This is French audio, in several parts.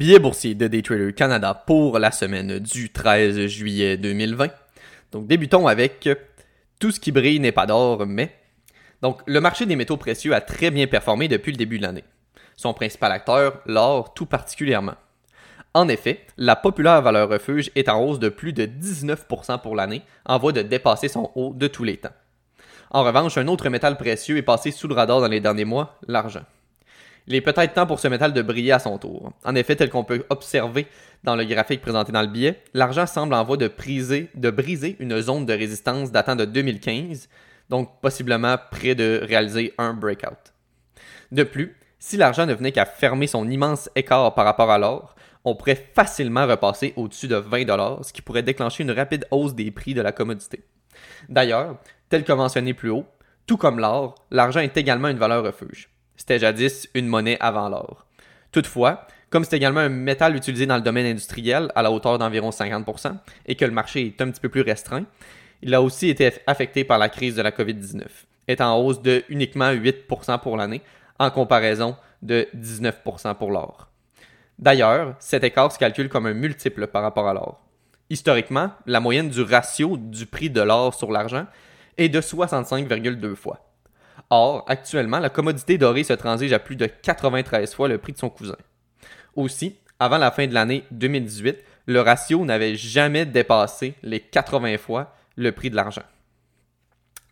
Billet boursier de Daytrader Canada pour la semaine du 13 juillet 2020. Donc débutons avec tout ce qui brille n'est pas d'or, mais... Donc le marché des métaux précieux a très bien performé depuis le début de l'année. Son principal acteur, l'or, tout particulièrement. En effet, la populaire valeur refuge est en hausse de plus de 19% pour l'année, en voie de dépasser son haut de tous les temps. En revanche, un autre métal précieux est passé sous le radar dans les derniers mois, l'argent. Il est peut-être temps pour ce métal de briller à son tour. En effet, tel qu'on peut observer dans le graphique présenté dans le billet, l'argent semble en voie de briser, une zone de résistance datant de 2015, donc possiblement près de réaliser un breakout. De plus, si l'argent ne venait qu'à fermer son immense écart par rapport à l'or, on pourrait facilement repasser au-dessus de 20 ce qui pourrait déclencher une rapide hausse des prix de la commodité. D'ailleurs, tel que mentionné plus haut, tout comme l'or, l'argent est également une valeur refuge. C'était jadis une monnaie avant l'or. Toutefois, comme c'est également un métal utilisé dans le domaine industriel à la hauteur d'environ 50% et que le marché est un petit peu plus restreint, il a aussi été affecté par la crise de la COVID-19, étant en hausse de uniquement 8% pour l'année en comparaison de 19% pour l'or. D'ailleurs, cet écart se calcule comme un multiple par rapport à l'or. Historiquement, la moyenne du ratio du prix de l'or sur l'argent est de 65,2 fois. Or, actuellement, la commodité dorée se transige à plus de 93 fois le prix de son cousin. Aussi, avant la fin de l'année 2018, le ratio n'avait jamais dépassé les 80 fois le prix de l'argent.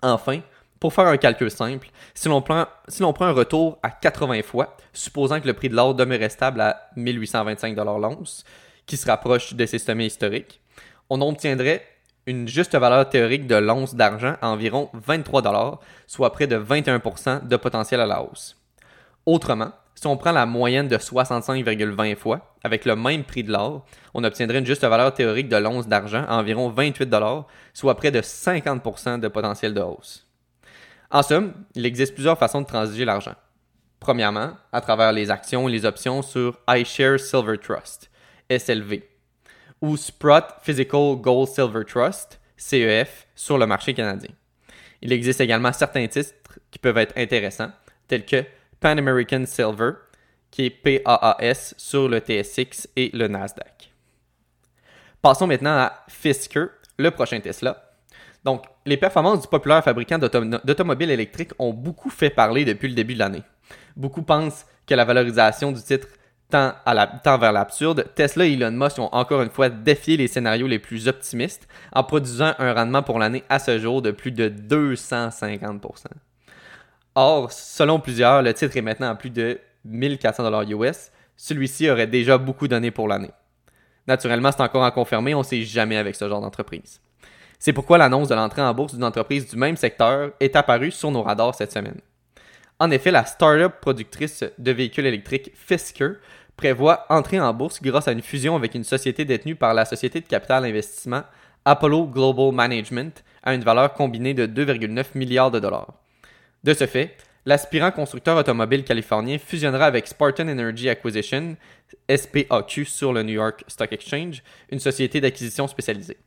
Enfin, pour faire un calcul simple, si l'on prend, un retour à 80 fois, supposant que le prix de l'or demeurait stable à 1825 l'once, qui se rapproche de ses sommets historiques, on obtiendrait une juste valeur théorique de l'once d'argent à environ 23 soit près de 21% de potentiel à la hausse. Autrement, si on prend la moyenne de 65,20 fois, avec le même prix de l'or, on obtiendrait une juste valeur théorique de l'once d'argent à environ 28 soit près de 50% de potentiel de hausse. En somme, il existe plusieurs façons de transiger l'argent. Premièrement, à travers les actions et les options sur iShares Silver Trust, SLV, ou Sprott Physical Gold Silver Trust, CEF, sur le marché canadien. Il existe également certains titres qui peuvent être intéressants, tels que Pan American Silver, qui est PAAS sur le TSX et le Nasdaq. Passons maintenant à Fisker, le prochain Tesla, donc, les performances du populaire fabricant d'automobiles électriques ont beaucoup fait parler depuis le début de l'année. Beaucoup pensent que la valorisation du titre tend, vers l'absurde. Tesla et Elon Musk ont encore une fois défié les scénarios les plus optimistes en produisant un rendement pour l'année à ce jour de plus de 250%. Or, selon plusieurs, le titre est maintenant à plus de 1400 US. Celui-ci aurait déjà beaucoup donné pour l'année. Naturellement, c'est encore à confirmer, on ne sait jamais avec ce genre d'entreprise. C'est pourquoi l'annonce de l'entrée en bourse d'une entreprise du même secteur est apparue sur nos radars cette semaine. En effet, la startup productrice de véhicules électriques Fisker prévoit entrer en bourse grâce à une fusion avec une société détenue par la société de capital investissement Apollo Global Management à une valeur combinée de 2,9 milliards de dollars. De ce fait, l'aspirant constructeur automobile californien fusionnera avec Spartan Energy Acquisition, SPAQ sur le New York Stock Exchange, une société d'acquisition spécialisée.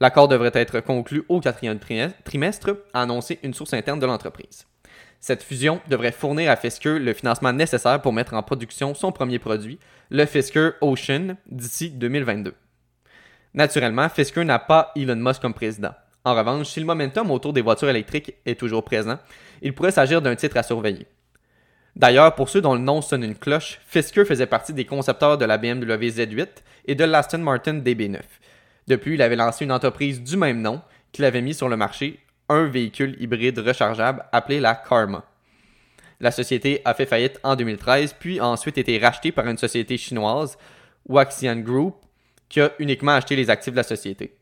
L'accord devrait être conclu au quatrième trimestre, a annoncé une source interne de l'entreprise. Cette fusion devrait fournir à Fisker le financement nécessaire pour mettre en production son premier produit, le Fisker Ocean, d'ici 2022. Naturellement, Fisker n'a pas Elon Musk comme président. En revanche, si le momentum autour des voitures électriques est toujours présent, il pourrait s'agir d'un titre à surveiller. D'ailleurs, pour ceux dont le nom sonne une cloche, Fisker faisait partie des concepteurs de la BMW Z8 et de l'Aston Martin DB9, depuis, il avait lancé une entreprise du même nom qu'il avait mis sur le marché un véhicule hybride rechargeable appelé la Karma. La société a fait faillite en 2013, puis a ensuite été rachetée par une société chinoise, Waxian Group, qui a uniquement acheté les actifs de la société.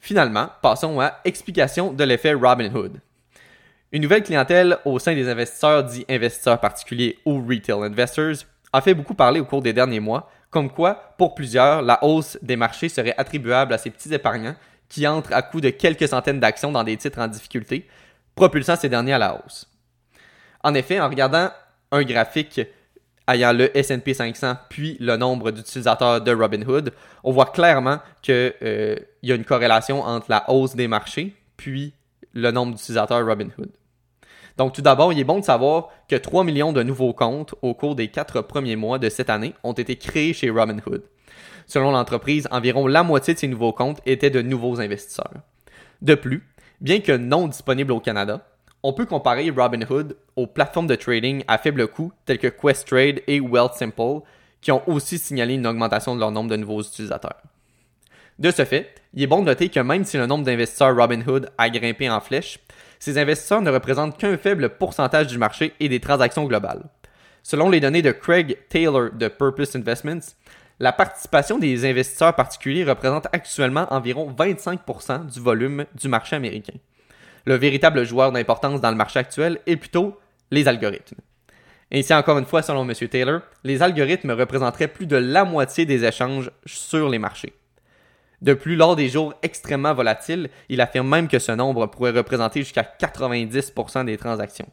Finalement, passons à explication de l'effet Robinhood. Une nouvelle clientèle au sein des investisseurs dits investisseurs particuliers ou retail investors a fait beaucoup parler au cours des derniers mois comme quoi, pour plusieurs, la hausse des marchés serait attribuable à ces petits épargnants qui entrent à coût de quelques centaines d'actions dans des titres en difficulté, propulsant ces derniers à la hausse. En effet, en regardant un graphique ayant le S&P 500 puis le nombre d'utilisateurs de Robinhood, on voit clairement qu'il euh, y a une corrélation entre la hausse des marchés puis le nombre d'utilisateurs Robinhood. Donc tout d'abord, il est bon de savoir que 3 millions de nouveaux comptes au cours des 4 premiers mois de cette année ont été créés chez Robinhood. Selon l'entreprise, environ la moitié de ces nouveaux comptes étaient de nouveaux investisseurs. De plus, bien que non disponible au Canada, on peut comparer Robinhood aux plateformes de trading à faible coût telles que Questrade et Wealthsimple qui ont aussi signalé une augmentation de leur nombre de nouveaux utilisateurs. De ce fait, il est bon de noter que même si le nombre d'investisseurs Robinhood a grimpé en flèche, ces investisseurs ne représentent qu'un faible pourcentage du marché et des transactions globales. Selon les données de Craig Taylor de Purpose Investments, la participation des investisseurs particuliers représente actuellement environ 25% du volume du marché américain. Le véritable joueur d'importance dans le marché actuel est plutôt les algorithmes. Ainsi, encore une fois, selon M. Taylor, les algorithmes représenteraient plus de la moitié des échanges sur les marchés. De plus, lors des jours extrêmement volatiles, il affirme même que ce nombre pourrait représenter jusqu'à 90% des transactions.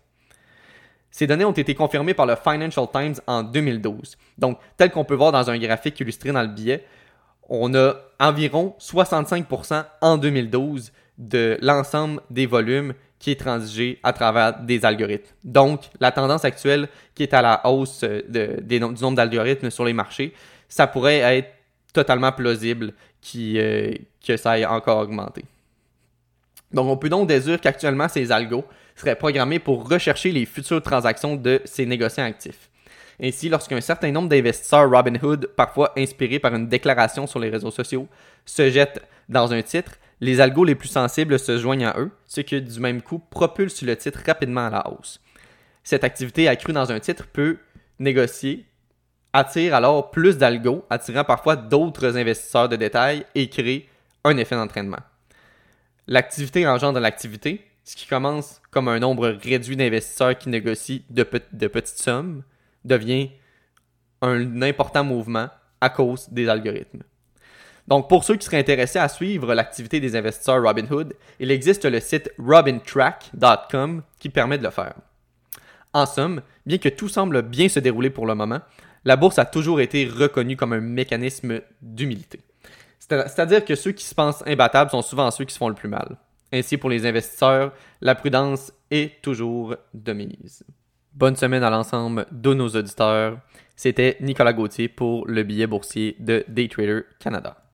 Ces données ont été confirmées par le Financial Times en 2012. Donc, tel qu'on peut voir dans un graphique illustré dans le billet, on a environ 65% en 2012 de l'ensemble des volumes qui est transigé à travers des algorithmes. Donc, la tendance actuelle qui est à la hausse de, du nombre d'algorithmes sur les marchés, ça pourrait être totalement plausible euh, que ça ait encore augmenté. Donc, on peut donc déduire qu'actuellement, ces algos seraient programmés pour rechercher les futures transactions de ces négociants actifs. Ainsi, lorsqu'un certain nombre d'investisseurs Robinhood, parfois inspirés par une déclaration sur les réseaux sociaux, se jettent dans un titre, les algos les plus sensibles se joignent à eux, ce qui, du même coup, propulse le titre rapidement à la hausse. Cette activité accrue dans un titre peut négocier, attire alors plus d'algos, attirant parfois d'autres investisseurs de détail et crée un effet d'entraînement. L'activité engendre l'activité, ce qui commence comme un nombre réduit d'investisseurs qui négocient de, petites sommes, devient un important mouvement à cause des algorithmes. Donc, pour ceux qui seraient intéressés à suivre l'activité des investisseurs Robinhood, il existe le site robintrack.com qui permet de le faire. En somme, bien que tout semble bien se dérouler pour le moment, la bourse a toujours été reconnue comme un mécanisme d'humilité. C'est-à-dire que ceux qui se pensent imbattables sont souvent ceux qui se font le plus mal. Ainsi, pour les investisseurs, la prudence est toujours de mise. Bonne semaine à l'ensemble de nos auditeurs. C'était Nicolas Gauthier pour le billet boursier de Daytrader Canada.